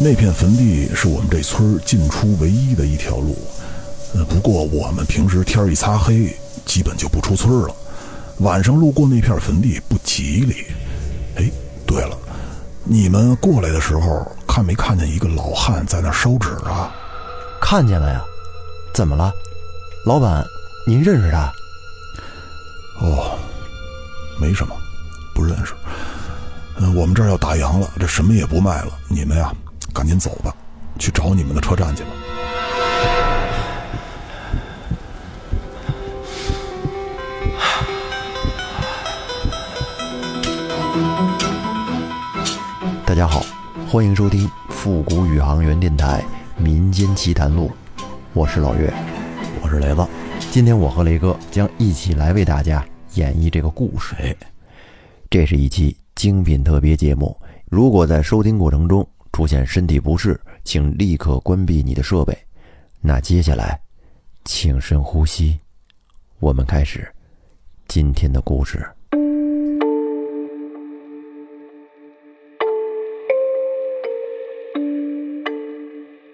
那片坟地是我们这村进出唯一的一条路。呃，不过我们平时天一擦黑，基本就不出村了。晚上路过那片坟地不吉利。哎，对了，你们过来的时候看没看见一个老汉在那烧纸啊？看见了呀。怎么了，老板？您认识他？哦，没什么，不认识。嗯，我们这儿要打烊了，这什么也不卖了。你们呀，赶紧走吧，去找你们的车站去吧。大家好，欢迎收听复古宇航员电台《民间奇谈录》，我是老岳，我是雷子。今天我和雷哥将一起来为大家演绎这个故事。哎，这是一期精品特别节目。如果在收听过程中出现身体不适，请立刻关闭你的设备。那接下来，请深呼吸，我们开始今天的故事。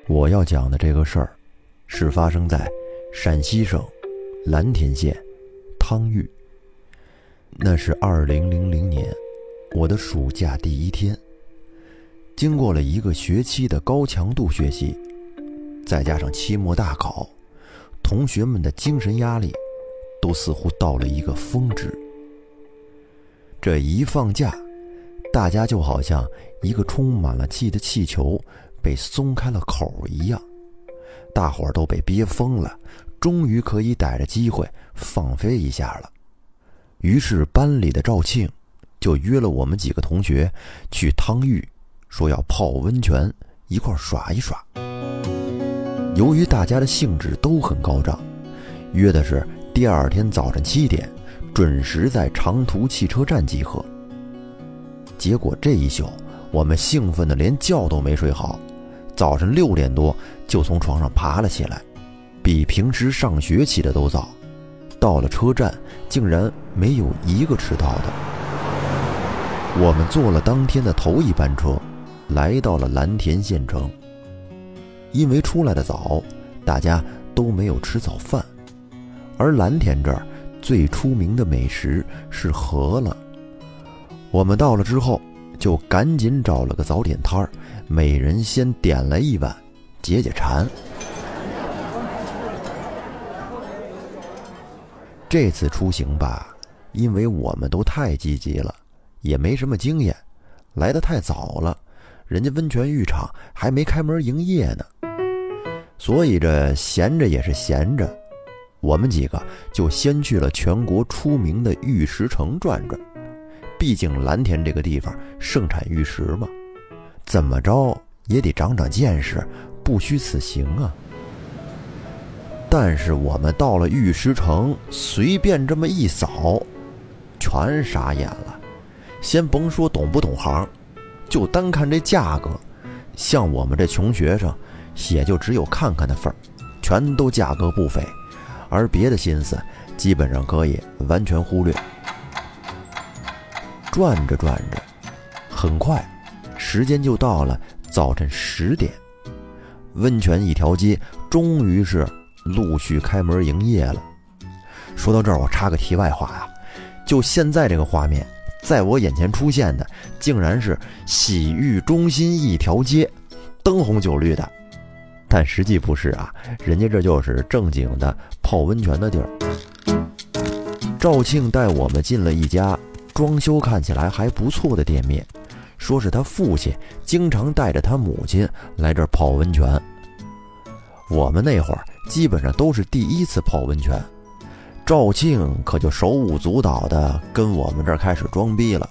我要讲的这个事儿，是发生在陕西省蓝田县汤峪。那是二零零零年，我的暑假第一天。经过了一个学期的高强度学习，再加上期末大考，同学们的精神压力都似乎到了一个峰值。这一放假，大家就好像一个充满了气的气球。被松开了口一样，大伙儿都被憋疯了，终于可以逮着机会放飞一下了。于是班里的赵庆就约了我们几个同学去汤峪，说要泡温泉，一块耍一耍。由于大家的兴致都很高涨，约的是第二天早晨七点，准时在长途汽车站集合。结果这一宿，我们兴奋的连觉都没睡好。早晨六点多就从床上爬了起来，比平时上学起的都早。到了车站，竟然没有一个迟到的。我们坐了当天的头一班车，来到了蓝田县城。因为出来的早，大家都没有吃早饭。而蓝田这儿最出名的美食是饸饹。我们到了之后，就赶紧找了个早点摊儿。每人先点了一碗，解解馋。这次出行吧，因为我们都太积极了，也没什么经验，来的太早了，人家温泉浴场还没开门营业呢，所以这闲着也是闲着，我们几个就先去了全国出名的玉石城转转，毕竟蓝田这个地方盛产玉石嘛。怎么着也得长长见识，不虚此行啊！但是我们到了玉石城，随便这么一扫，全傻眼了。先甭说懂不懂行，就单看这价格，像我们这穷学生，也就只有看看的份儿，全都价格不菲，而别的心思基本上可以完全忽略。转着转着，很快。时间就到了早晨十点，温泉一条街终于是陆续开门营业了。说到这儿，我插个题外话啊，就现在这个画面，在我眼前出现的，竟然是洗浴中心一条街，灯红酒绿的，但实际不是啊，人家这就是正经的泡温泉的地儿。赵庆带我们进了一家装修看起来还不错的店面。说是他父亲经常带着他母亲来这儿泡温泉。我们那会儿基本上都是第一次泡温泉，赵庆可就手舞足蹈的跟我们这儿开始装逼了，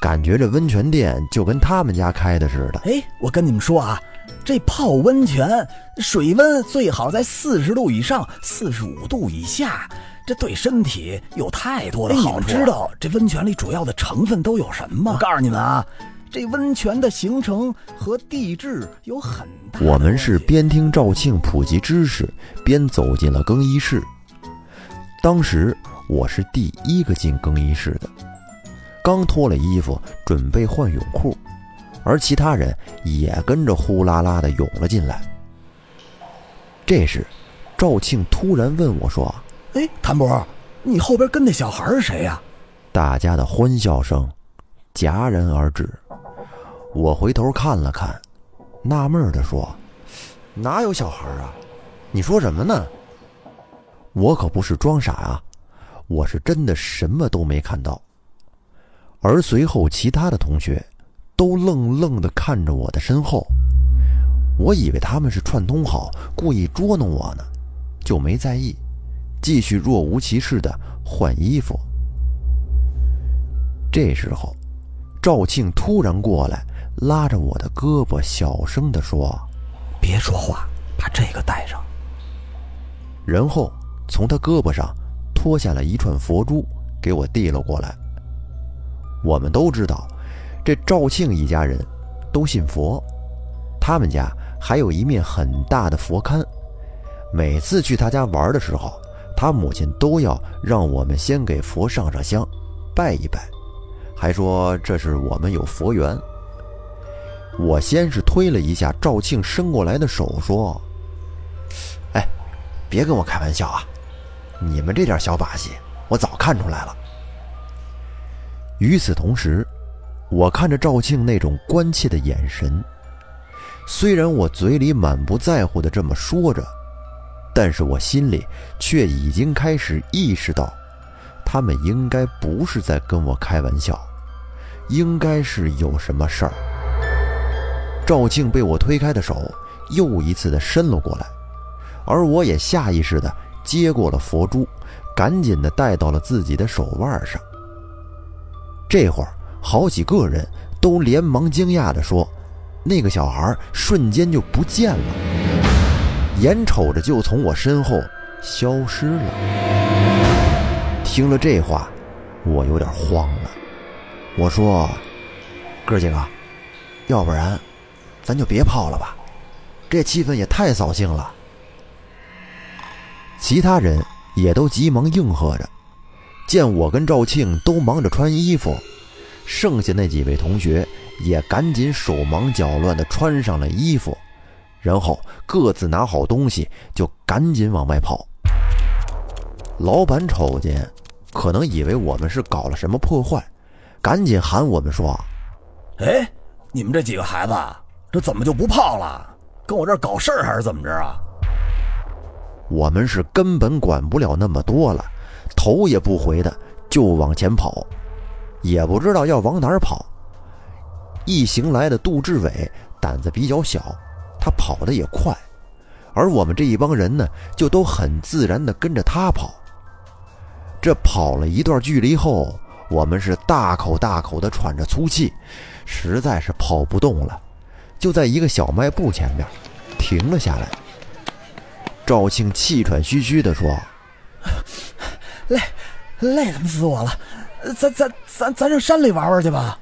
感觉这温泉店就跟他们家开的似的。哎，我跟你们说啊，这泡温泉水温最好在四十度以上，四十五度以下，这对身体有太多的好处。知道这温泉里主要的成分都有什么？我告诉你们啊。这温泉的形成和地质有很大。我们是边听赵庆普及知识，边走进了更衣室。当时我是第一个进更衣室的，刚脱了衣服，准备换泳裤，而其他人也跟着呼啦啦的涌了进来。这时，赵庆突然问我说：“哎，谭博，你后边跟那小孩是谁呀？”大家的欢笑声戛然而止。我回头看了看，纳闷的说：“哪有小孩啊？你说什么呢？”我可不是装傻啊，我是真的什么都没看到。而随后其他的同学都愣愣的看着我的身后，我以为他们是串通好故意捉弄我呢，就没在意，继续若无其事的换衣服。这时候，赵庆突然过来。拉着我的胳膊，小声地说：“别说话，把这个带上。”然后从他胳膊上脱下了一串佛珠，给我递了过来。我们都知道，这赵庆一家人都信佛，他们家还有一面很大的佛龛。每次去他家玩的时候，他母亲都要让我们先给佛上上香，拜一拜，还说这是我们有佛缘。我先是推了一下赵庆伸过来的手，说：“哎，别跟我开玩笑啊！你们这点小把戏，我早看出来了。”与此同时，我看着赵庆那种关切的眼神，虽然我嘴里满不在乎的这么说着，但是我心里却已经开始意识到，他们应该不是在跟我开玩笑，应该是有什么事儿。赵庆被我推开的手又一次的伸了过来，而我也下意识的接过了佛珠，赶紧的戴到了自己的手腕上。这会儿，好几个人都连忙惊讶的说：“那个小孩瞬间就不见了，眼瞅着就从我身后消失了。”听了这话，我有点慌了。我说：“哥几个，要不然……”咱就别泡了吧，这气氛也太扫兴了。其他人也都急忙应和着，见我跟赵庆都忙着穿衣服，剩下那几位同学也赶紧手忙脚乱地穿上了衣服，然后各自拿好东西就赶紧往外跑。老板瞅见，可能以为我们是搞了什么破坏，赶紧喊我们说：“哎，你们这几个孩子。”这怎么就不泡了？跟我这儿搞事儿还是怎么着啊？我们是根本管不了那么多了，头也不回的就往前跑，也不知道要往哪儿跑。一行来的杜志伟胆子比较小，他跑得也快，而我们这一帮人呢，就都很自然的跟着他跑。这跑了一段距离后，我们是大口大口的喘着粗气，实在是跑不动了。就在一个小卖部前面，停了下来。赵庆气喘吁吁地说：“ 累，累死我了，咱咱咱咱上山里玩玩去吧。”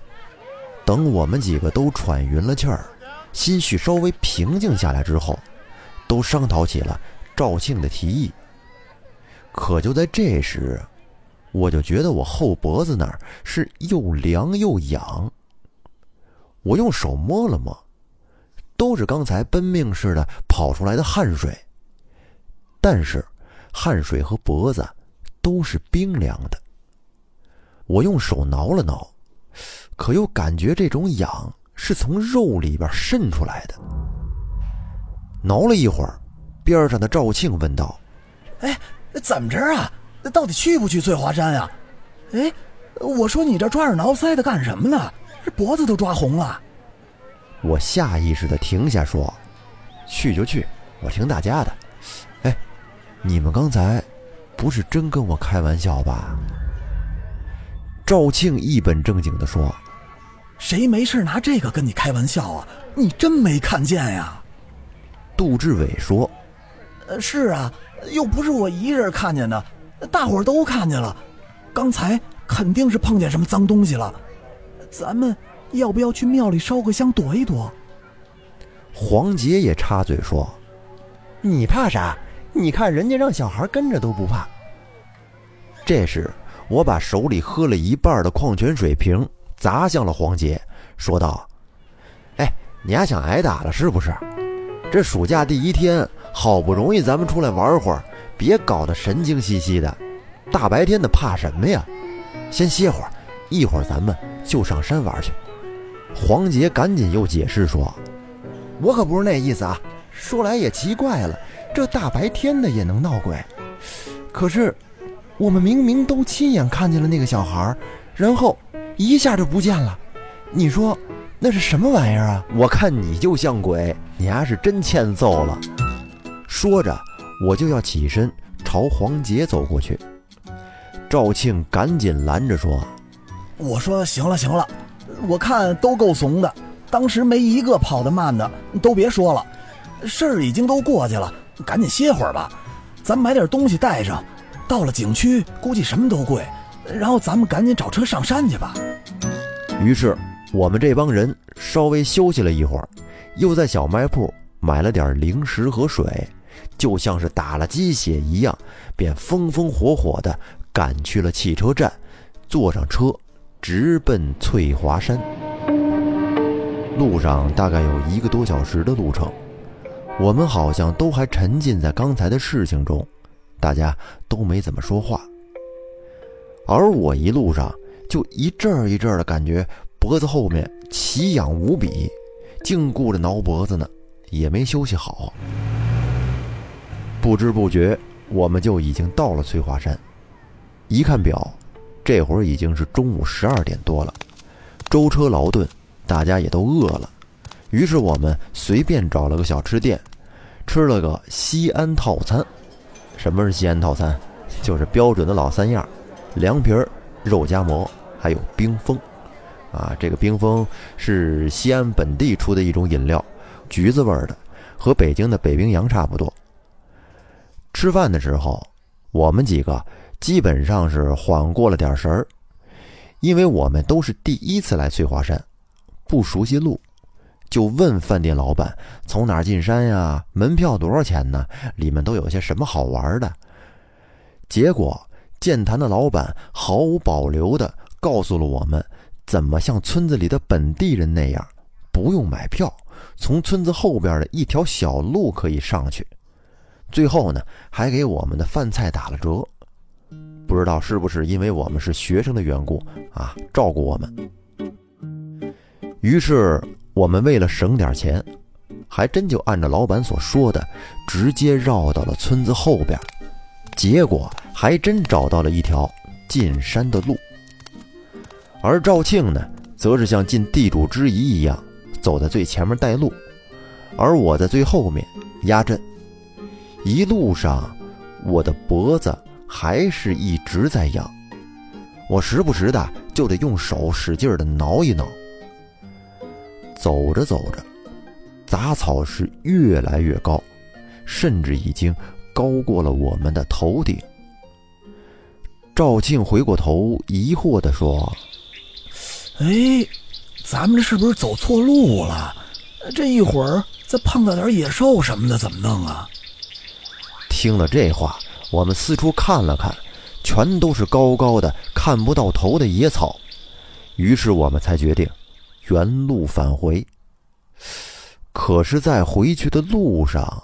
等我们几个都喘匀了气儿，心绪稍微平静下来之后，都商讨起了赵庆的提议。可就在这时，我就觉得我后脖子那儿是又凉又痒。我用手摸了摸。都是刚才奔命似的跑出来的汗水，但是汗水和脖子都是冰凉的。我用手挠了挠，可又感觉这种痒是从肉里边渗出来的。挠了一会儿，边上的赵庆问道：“哎，怎么着啊？到底去不去翠华山呀？”哎，我说你这抓耳挠腮的干什么呢？这脖子都抓红了。我下意识的停下说：“去就去，我听大家的。”哎，你们刚才不是真跟我开玩笑吧？赵庆一本正经的说：“谁没事拿这个跟你开玩笑啊？你真没看见呀？”杜志伟说：“呃，是啊，又不是我一人看见的，大伙儿都看见了。刚才肯定是碰见什么脏东西了，咱们。”要不要去庙里烧个香躲一躲？黄杰也插嘴说：“你怕啥？你看人家让小孩跟着都不怕。”这时，我把手里喝了一半的矿泉水瓶砸向了黄杰，说道：“哎，你还想挨打了是不是？这暑假第一天，好不容易咱们出来玩会儿，别搞得神经兮兮的。大白天的怕什么呀？先歇会儿，一会儿咱们就上山玩去。黄杰赶紧又解释说：“我可不是那意思啊。说来也奇怪了，这大白天的也能闹鬼？可是我们明明都亲眼看见了那个小孩，然后一下就不见了。你说那是什么玩意儿啊？我看你就像鬼，你丫是真欠揍了。”说着，我就要起身朝黄杰走过去。赵庆赶紧拦着说：“我说行了行了，我看都够怂的，当时没一个跑得慢的，都别说了，事儿已经都过去了，赶紧歇会儿吧。咱买点东西带上，到了景区估计什么都贵，然后咱们赶紧找车上山去吧。”于是我们这帮人稍微休息了一会儿，又在小卖铺买了点零食和水，就像是打了鸡血一样，便风风火火的。赶去了汽车站，坐上车，直奔翠华山。路上大概有一个多小时的路程，我们好像都还沉浸在刚才的事情中，大家都没怎么说话。而我一路上就一阵儿一阵儿的感觉脖子后面奇痒无比，净顾着挠脖子呢，也没休息好。不知不觉，我们就已经到了翠华山。一看表，这会儿已经是中午十二点多了，舟车劳顿，大家也都饿了，于是我们随便找了个小吃店，吃了个西安套餐。什么是西安套餐？就是标准的老三样：凉皮儿、肉夹馍，还有冰峰。啊，这个冰峰是西安本地出的一种饮料，橘子味儿的，和北京的北冰洋差不多。吃饭的时候，我们几个。基本上是缓过了点神儿，因为我们都是第一次来翠华山，不熟悉路，就问饭店老板从哪儿进山呀？门票多少钱呢？里面都有些什么好玩的？结果健谈的老板毫无保留地告诉了我们，怎么像村子里的本地人那样，不用买票，从村子后边的一条小路可以上去。最后呢，还给我们的饭菜打了折。不知道是不是因为我们是学生的缘故啊，照顾我们。于是我们为了省点钱，还真就按照老板所说的，直接绕到了村子后边。结果还真找到了一条进山的路。而赵庆呢，则是像尽地主之谊一样，走在最前面带路，而我在最后面压阵。一路上，我的脖子。还是一直在痒，我时不时的就得用手使劲的挠一挠。走着走着，杂草是越来越高，甚至已经高过了我们的头顶。赵庆回过头，疑惑地说：“哎，咱们这是不是走错路了？这一会儿再碰到点野兽什么的，怎么弄啊？”听了这话。我们四处看了看，全都是高高的、看不到头的野草，于是我们才决定原路返回。可是，在回去的路上，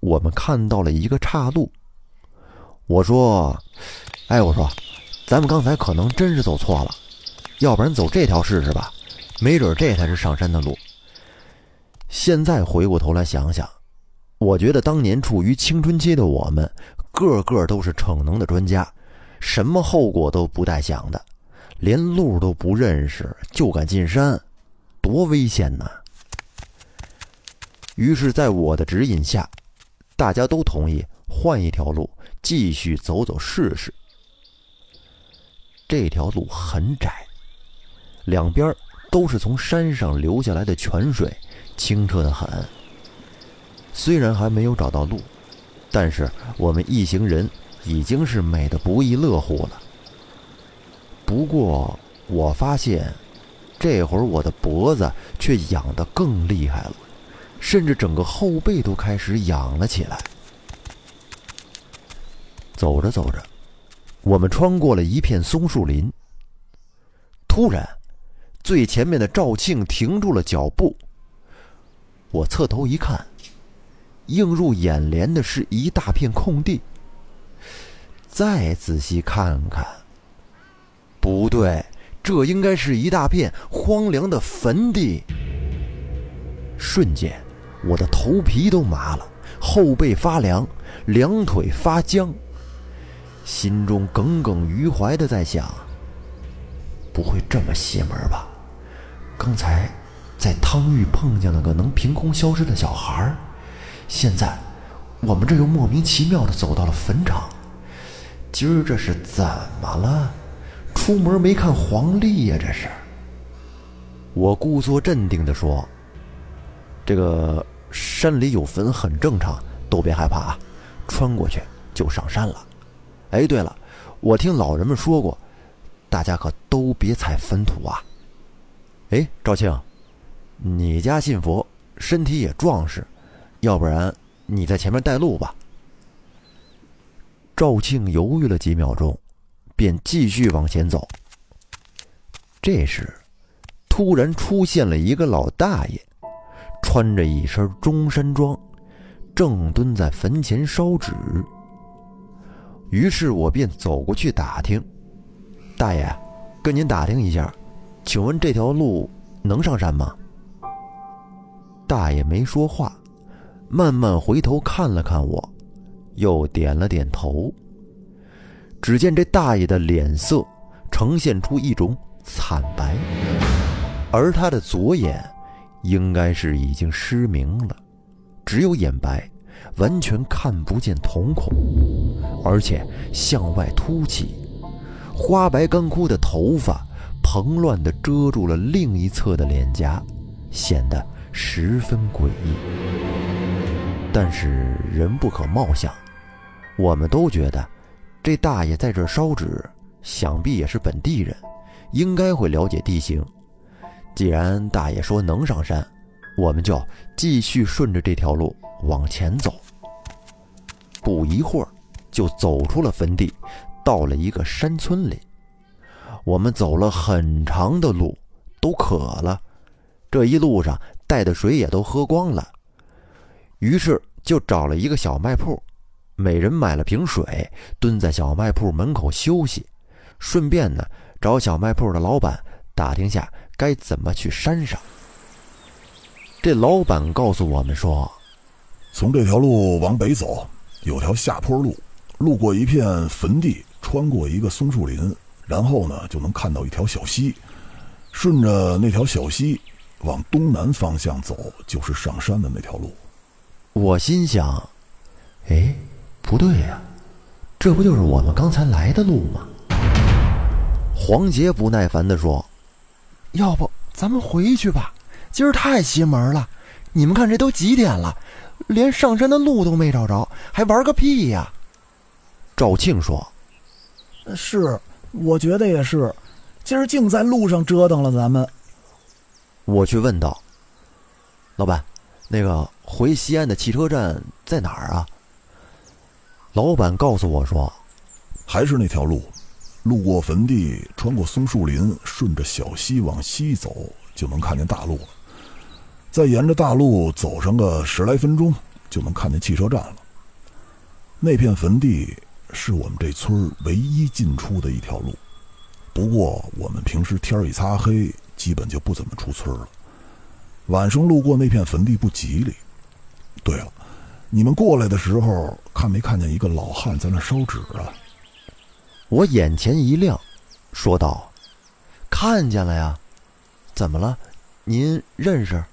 我们看到了一个岔路。我说：“哎，我说，咱们刚才可能真是走错了，要不然走这条试试吧，没准这才是上山的路。”现在回过头来想想，我觉得当年处于青春期的我们。个个都是逞能的专家，什么后果都不带想的，连路都不认识就敢进山，多危险呐！于是，在我的指引下，大家都同意换一条路继续走走试试。这条路很窄，两边都是从山上流下来的泉水，清澈的很。虽然还没有找到路。但是我们一行人已经是美得不亦乐乎了。不过我发现，这会儿我的脖子却痒得更厉害了，甚至整个后背都开始痒了起来。走着走着，我们穿过了一片松树林。突然，最前面的赵庆停住了脚步，我侧头一看，映入眼帘的是一大片空地。再仔细看看，不对，这应该是一大片荒凉的坟地。瞬间，我的头皮都麻了，后背发凉，两腿发僵，心中耿耿于怀的在想：不会这么邪门吧？刚才在汤浴碰见了个能凭空消失的小孩现在我们这又莫名其妙的走到了坟场。今儿这是怎么了？出门没看黄历呀？这是。我故作镇定的说：“这个山里有坟很正常，都别害怕啊，穿过去就上山了。哎，对了，我听老人们说过，大家可都别踩坟土啊。哎，赵庆，你家信佛，身体也壮实，要不然你在前面带路吧。”赵庆犹豫了几秒钟，便继续往前走。这时，突然出现了一个老大爷，穿着一身中山装，正蹲在坟前烧纸。于是我便走过去打听：“大爷，跟您打听一下，请问这条路能上山吗？”大爷没说话，慢慢回头看了看我。又点了点头。只见这大爷的脸色呈现出一种惨白，而他的左眼应该是已经失明了，只有眼白，完全看不见瞳孔，而且向外凸起，花白干枯的头发蓬乱地遮住了另一侧的脸颊，显得十分诡异。但是人不可貌相。我们都觉得，这大爷在这烧纸，想必也是本地人，应该会了解地形。既然大爷说能上山，我们就继续顺着这条路往前走。不一会儿，就走出了坟地，到了一个山村里。我们走了很长的路，都渴了，这一路上带的水也都喝光了，于是就找了一个小卖铺。每人买了瓶水，蹲在小卖铺门口休息，顺便呢找小卖铺的老板打听下该怎么去山上。这老板告诉我们说，从这条路往北走，有条下坡路，路过一片坟地，穿过一个松树林，然后呢就能看到一条小溪，顺着那条小溪往东南方向走，就是上山的那条路。我心想，哎。不对呀，这不就是我们刚才来的路吗？黄杰不耐烦地说：“要不咱们回去吧，今儿太邪门了。你们看这都几点了，连上山的路都没找着，还玩个屁呀！”赵庆说：“是，我觉得也是，今儿净在路上折腾了咱们。”我去问道：“老板，那个回西安的汽车站在哪儿啊？”老板告诉我说：“还是那条路，路过坟地，穿过松树林，顺着小溪往西走，就能看见大路了。再沿着大路走上个十来分钟，就能看见汽车站了。那片坟地是我们这村唯一进出的一条路。不过我们平时天一擦黑，基本就不怎么出村了。晚上路过那片坟地不吉利。对了。”你们过来的时候，看没看见一个老汉在那烧纸啊？我眼前一亮，说道：“看见了呀，怎么了？您认识？”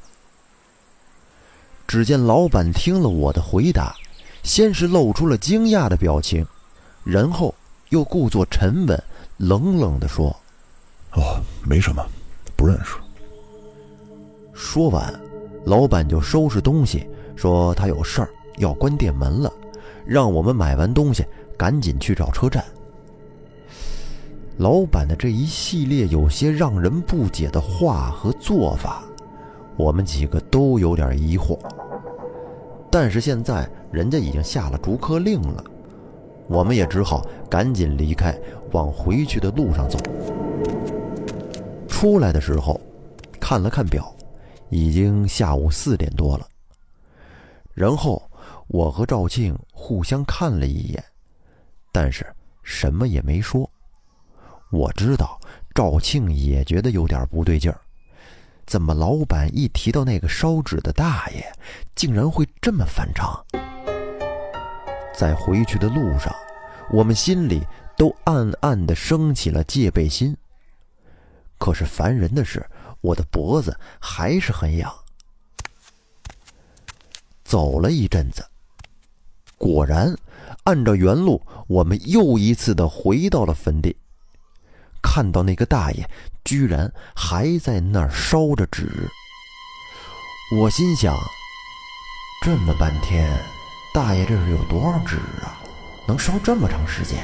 只见老板听了我的回答，先是露出了惊讶的表情，然后又故作沉稳，冷冷的说：“哦，没什么，不认识。”说完，老板就收拾东西，说他有事儿。要关店门了，让我们买完东西赶紧去找车站。老板的这一系列有些让人不解的话和做法，我们几个都有点疑惑。但是现在人家已经下了逐客令了，我们也只好赶紧离开，往回去的路上走。出来的时候，看了看表，已经下午四点多了。然后我和赵庆互相看了一眼，但是什么也没说。我知道赵庆也觉得有点不对劲儿，怎么老板一提到那个烧纸的大爷，竟然会这么反常？在回去的路上，我们心里都暗暗的升起了戒备心。可是烦人的是，我的脖子还是很痒。走了一阵子，果然，按照原路，我们又一次的回到了坟地。看到那个大爷居然还在那儿烧着纸，我心想：这么半天，大爷这是有多少纸啊？能烧这么长时间？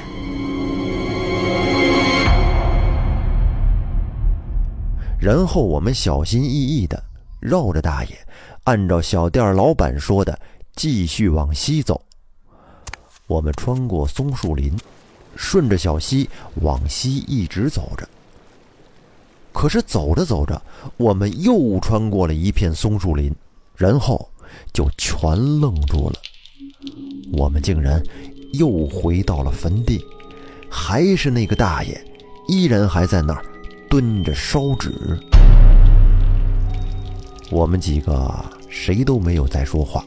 然后我们小心翼翼的绕着大爷，按照小店老板说的，继续往西走。我们穿过松树林，顺着小溪往西一直走着。可是走着走着，我们又穿过了一片松树林，然后就全愣住了。我们竟然又回到了坟地，还是那个大爷，依然还在那儿。蹲着烧纸，我们几个谁都没有再说话，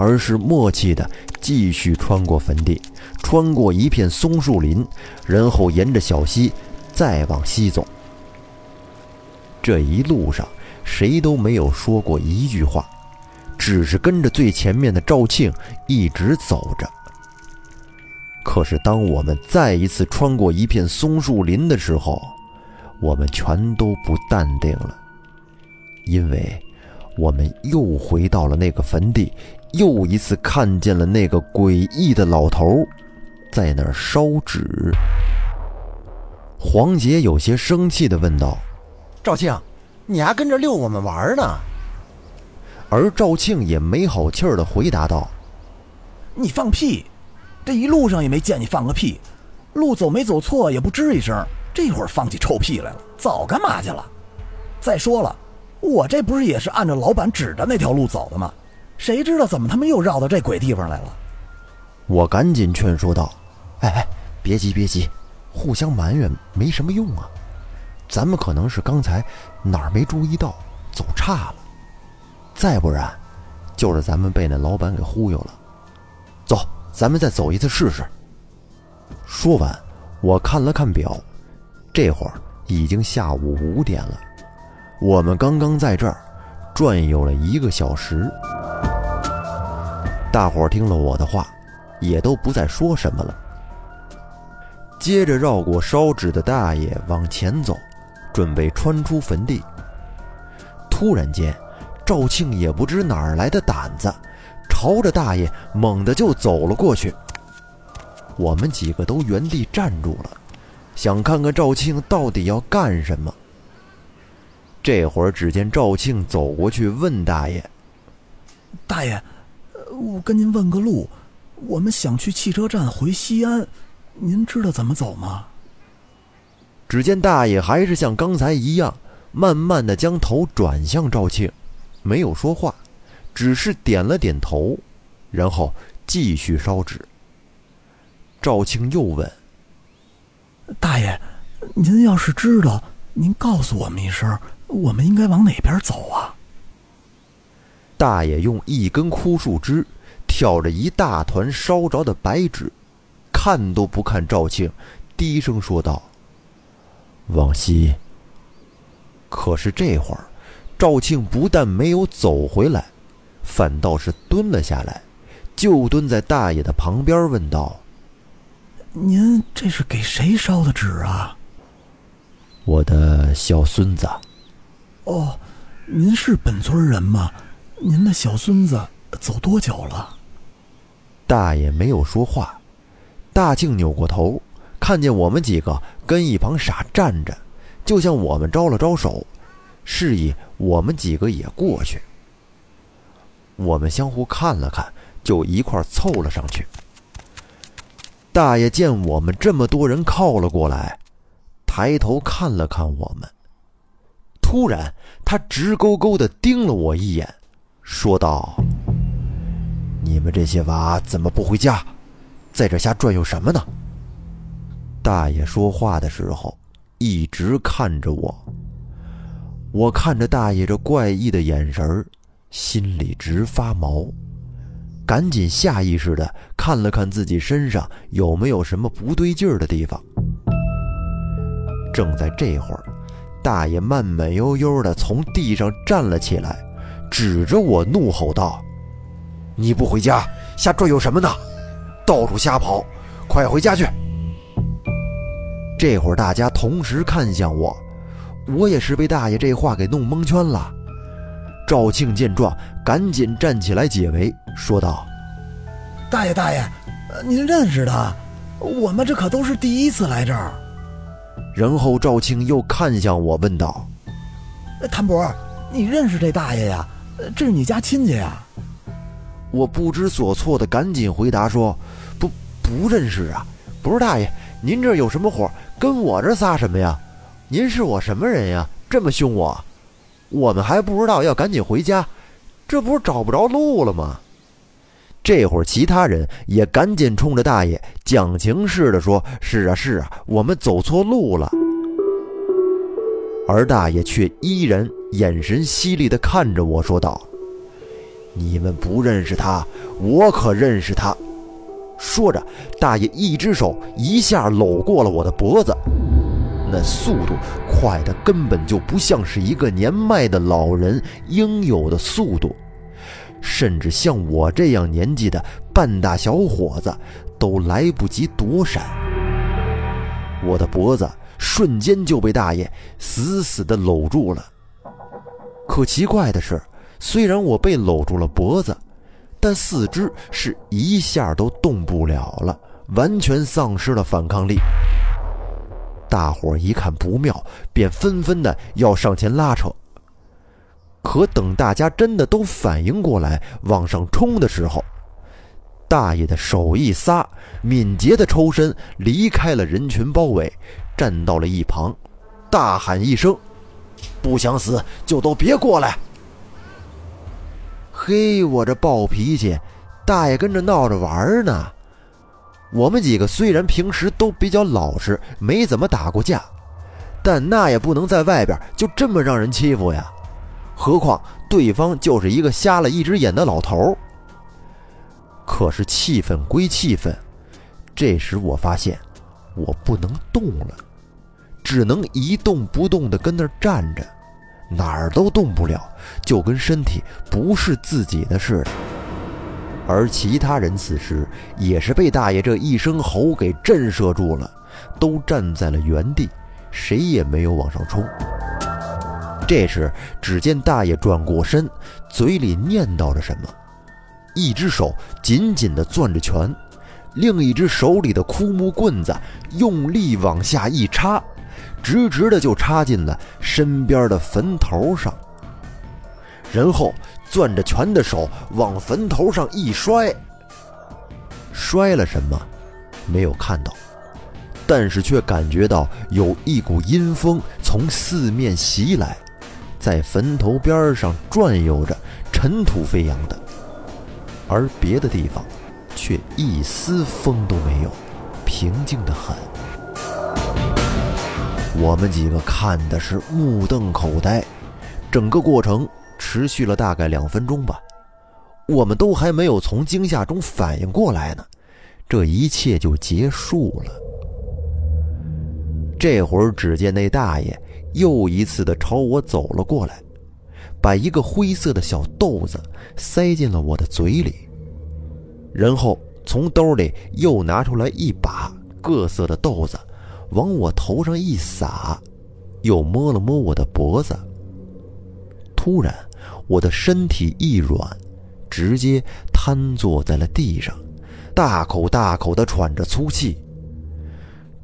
而是默契的继续穿过坟地，穿过一片松树林，然后沿着小溪再往西走。这一路上谁都没有说过一句话，只是跟着最前面的赵庆一直走着。可是当我们再一次穿过一片松树林的时候，我们全都不淡定了，因为我们又回到了那个坟地，又一次看见了那个诡异的老头在那儿烧纸。黄杰有些生气地问道：“赵庆，你还跟着遛我们玩呢？”而赵庆也没好气儿地回答道：“你放屁！这一路上也没见你放个屁，路走没走错也不吱一声。”这会儿放起臭屁来了，早干嘛去了？再说了，我这不是也是按照老板指的那条路走的吗？谁知道怎么他们又绕到这鬼地方来了？我赶紧劝说道：“哎哎，别急别急，互相埋怨没什么用啊。咱们可能是刚才哪儿没注意到，走岔了。再不然，就是咱们被那老板给忽悠了。走，咱们再走一次试试。”说完，我看了看表。这会儿已经下午五点了，我们刚刚在这儿转悠了一个小时。大伙听了我的话，也都不再说什么了。接着绕过烧纸的大爷往前走，准备穿出坟地。突然间，赵庆也不知哪儿来的胆子，朝着大爷猛地就走了过去。我们几个都原地站住了。想看看赵庆到底要干什么。这会儿，只见赵庆走过去问大爷：“大爷，我跟您问个路，我们想去汽车站回西安，您知道怎么走吗？”只见大爷还是像刚才一样，慢慢的将头转向赵庆，没有说话，只是点了点头，然后继续烧纸。赵庆又问。大爷，您要是知道，您告诉我们一声，我们应该往哪边走啊？大爷用一根枯树枝挑着一大团烧着的白纸，看都不看赵庆，低声说道：“往西。”可是这会儿，赵庆不但没有走回来，反倒是蹲了下来，就蹲在大爷的旁边，问道。您这是给谁烧的纸啊？我的小孙子。哦，您是本村人吗？您的小孙子走多久了？大爷没有说话。大庆扭过头，看见我们几个跟一旁傻站着，就向我们招了招手，示意我们几个也过去。我们相互看了看，就一块凑了上去。大爷见我们这么多人靠了过来，抬头看了看我们，突然，他直勾勾的盯了我一眼，说道：“你们这些娃怎么不回家，在这瞎转悠什么呢？”大爷说话的时候，一直看着我。我看着大爷这怪异的眼神心里直发毛，赶紧下意识的看了看自己身上有没有什么不对劲儿的地方。正在这会儿，大爷慢慢悠悠的从地上站了起来，指着我怒吼道：“你不回家，瞎转悠什么呢？到处瞎跑，快回家去！”这会儿大家同时看向我，我也是被大爷这话给弄蒙圈了。赵庆见状，赶紧站起来解围，说道：“大爷，大爷，您认识他？我们这可都是第一次来这儿。”然后赵庆又看向我，问道：“谭伯，你认识这大爷呀？这是你家亲戚呀？”我不知所措的赶紧回答说：“不，不认识啊，不是大爷，您这有什么火？跟我这撒什么呀？您是我什么人呀？这么凶我？我们还不知道要赶紧回家，这不是找不着路了吗？”这会儿，其他人也赶紧冲着大爷讲情似的说：“是啊，是啊，我们走错路了。”而大爷却依然眼神犀利的看着我说道：“你们不认识他，我可认识他。”说着，大爷一只手一下搂过了我的脖子，那速度快的根本就不像是一个年迈的老人应有的速度。甚至像我这样年纪的半大小伙子，都来不及躲闪。我的脖子瞬间就被大爷死死地搂住了。可奇怪的是，虽然我被搂住了脖子，但四肢是一下都动不了了，完全丧失了反抗力。大伙一看不妙，便纷纷的要上前拉扯。可等大家真的都反应过来往上冲的时候，大爷的手一撒，敏捷的抽身离开了人群包围，站到了一旁，大喊一声：“不想死就都别过来！”嘿，我这暴脾气，大爷跟着闹着玩呢。我们几个虽然平时都比较老实，没怎么打过架，但那也不能在外边就这么让人欺负呀。何况对方就是一个瞎了一只眼的老头。可是气愤归气愤，这时我发现我不能动了，只能一动不动的跟那儿站着，哪儿都动不了，就跟身体不是自己的似的。而其他人此时也是被大爷这一声吼给震慑住了，都站在了原地，谁也没有往上冲。这时，只见大爷转过身，嘴里念叨着什么，一只手紧紧地攥着拳，另一只手里的枯木棍子用力往下一插，直直的就插进了身边的坟头上。然后，攥着拳的手往坟头上一摔，摔了什么，没有看到，但是却感觉到有一股阴风从四面袭来。在坟头边上转悠着，尘土飞扬的，而别的地方却一丝风都没有，平静的很。我们几个看的是目瞪口呆，整个过程持续了大概两分钟吧。我们都还没有从惊吓中反应过来呢，这一切就结束了。这会儿，只见那大爷。又一次的朝我走了过来，把一个灰色的小豆子塞进了我的嘴里，然后从兜里又拿出来一把各色的豆子，往我头上一撒，又摸了摸我的脖子。突然，我的身体一软，直接瘫坐在了地上，大口大口的喘着粗气。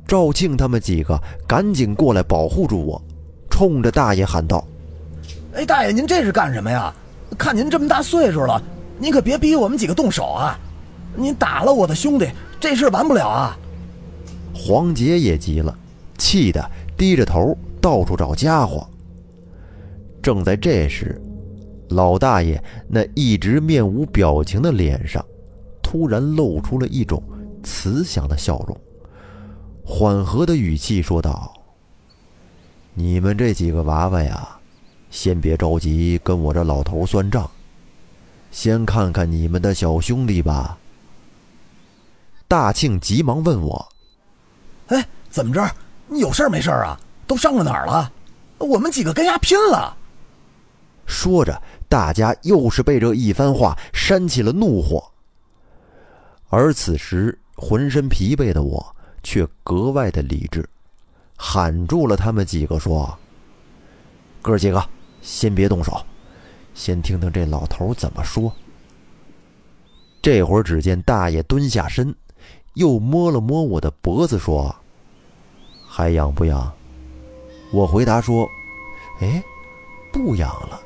赵庆他们几个赶紧过来保护住我。冲着大爷喊道：“哎，大爷，您这是干什么呀？看您这么大岁数了，您可别逼我们几个动手啊！您打了我的兄弟，这事完不了啊！”黄杰也急了，气得低着头到处找家伙。正在这时，老大爷那一直面无表情的脸上，突然露出了一种慈祥的笑容，缓和的语气说道：“你们这几个娃娃呀，先别着急跟我这老头算账，先看看你们的小兄弟吧。”大庆急忙问我：“哎，怎么着？你有事没事啊？都伤到哪儿了？我们几个跟丫拼了！”说着，大家又是被这一番话煽起了怒火。而此时，浑身疲惫的我却格外的理智，喊住了他们几个，说：“哥几个，先别动手，先听听这老头怎么说。”这会儿，只见大爷蹲下身，又摸了摸我的脖子，说：“还痒不痒？”我回答说：“哎，不痒了。”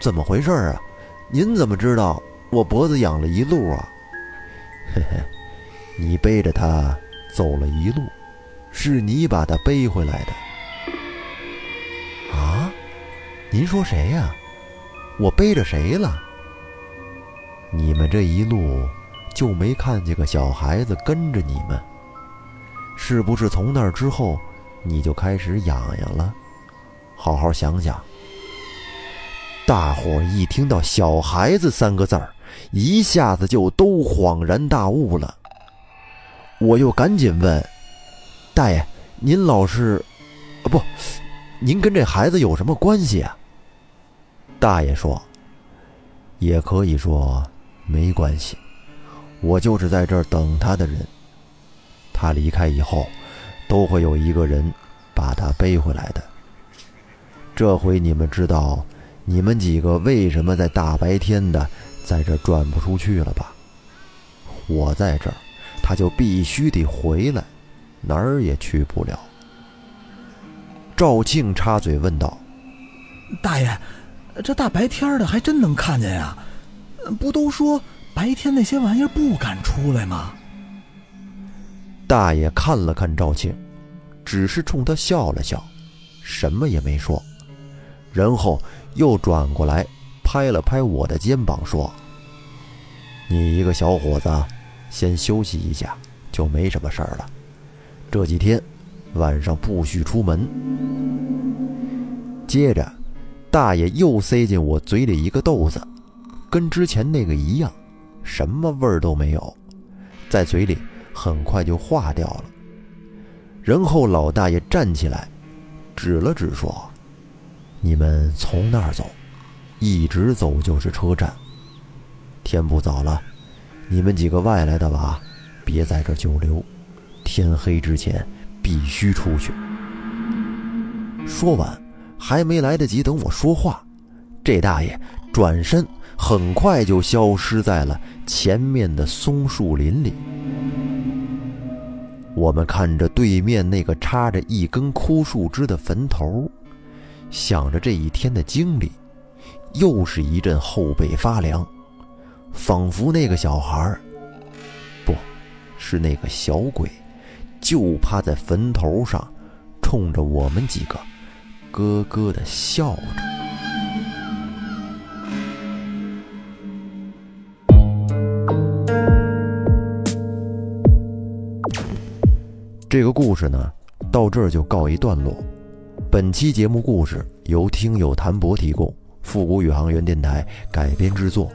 怎么回事啊？您怎么知道我脖子痒了一路啊？嘿嘿，你背着他走了一路，是你把他背回来的。啊？您说谁呀？我背着谁了？你们这一路就没看见个小孩子跟着你们？是不是从那之后你就开始痒痒了？好好想想。大伙一听到“小孩子”三个字儿，一下子就都恍然大悟了。我又赶紧问：“大爷，您老是……啊，不，您跟这孩子有什么关系啊？”大爷说：“也可以说没关系，我就是在这儿等他的人。他离开以后，都会有一个人把他背回来的。这回你们知道。”你们几个为什么在大白天的在这转不出去了吧？我在这儿，他就必须得回来，哪儿也去不了。赵庆插嘴问道：“大爷，这大白天的还真能看见呀？不都说白天那些玩意儿不敢出来吗？”大爷看了看赵庆，只是冲他笑了笑，什么也没说，然后。又转过来，拍了拍我的肩膀，说：“你一个小伙子，先休息一下，就没什么事儿了。这几天晚上不许出门。”接着，大爷又塞进我嘴里一个豆子，跟之前那个一样，什么味儿都没有，在嘴里很快就化掉了。然后老大爷站起来，指了指说。你们从那儿走，一直走就是车站。天不早了，你们几个外来的娃，别在这久留，天黑之前必须出去。说完，还没来得及等我说话，这大爷转身，很快就消失在了前面的松树林里。我们看着对面那个插着一根枯树枝的坟头。想着这一天的经历，又是一阵后背发凉，仿佛那个小孩不是那个小鬼，就趴在坟头上，冲着我们几个咯咯的笑着。这个故事呢，到这儿就告一段落。本期节目故事由听友谭博提供，复古宇航员电台改编制作。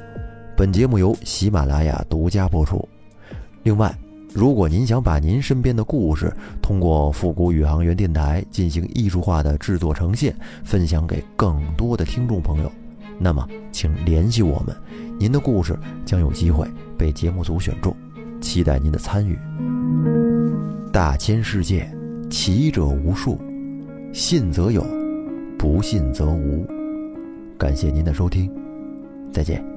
本节目由喜马拉雅独家播出。另外，如果您想把您身边的故事通过复古宇航员电台进行艺术化的制作呈现，分享给更多的听众朋友，那么请联系我们，您的故事将有机会被节目组选中，期待您的参与。大千世界，奇者无数。信则有，不信则无。感谢您的收听，再见。